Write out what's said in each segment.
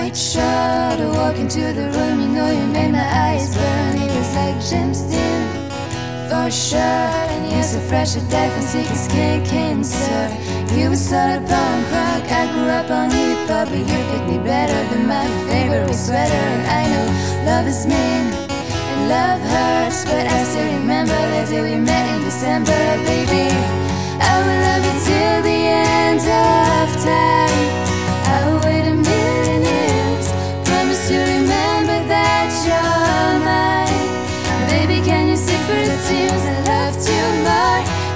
white I walk into the room, you know you made my eyes burn. It was like gemstone for sure, and he has a fresher death and sick skin cancer. You was sort of punk rock, I grew up on hip hop, but you fit me better than my favorite sweater. And I know love is mean and love hurts, but I still remember the day we met in December, baby.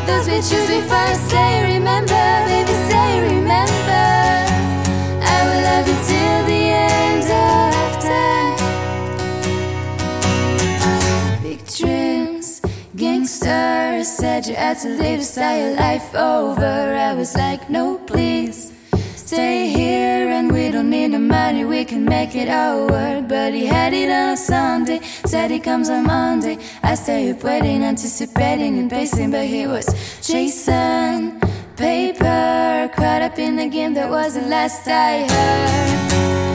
Those bitches before I say remember, baby, say remember. I will love you till the end of time. Big dreams, gangsters said you had to leave to start your life over. I was like, no, please. Stay here we need no money, we can make it all work. But he had it on a Sunday, said he comes on Monday. I stay up waiting, anticipating and pacing, but he was chasing paper. Caught up in the game, that was the last I heard.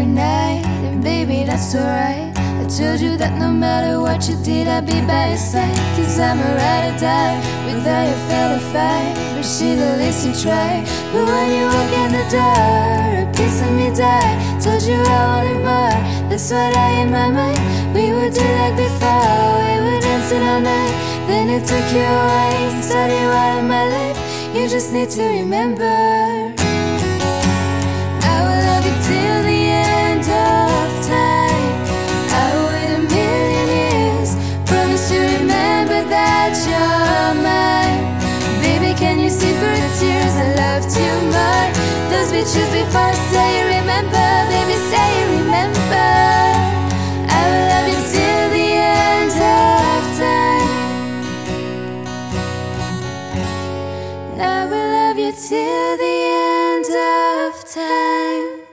Every night, and baby, that's alright. I told you that no matter what you did, I'd be by your side. Cause I'm a ride or die, without you felt a fight. But shit, at least you try. But when you walk in the door, a piece of me died. Told you I wanted more, that's what I in my mind. We would do like before, we would dance all night. Then it took you away, started out of my life. You just need to remember. baby, choose me first. Say you remember, baby, say you remember. I will love you till the end of time. I will love you till the end of time.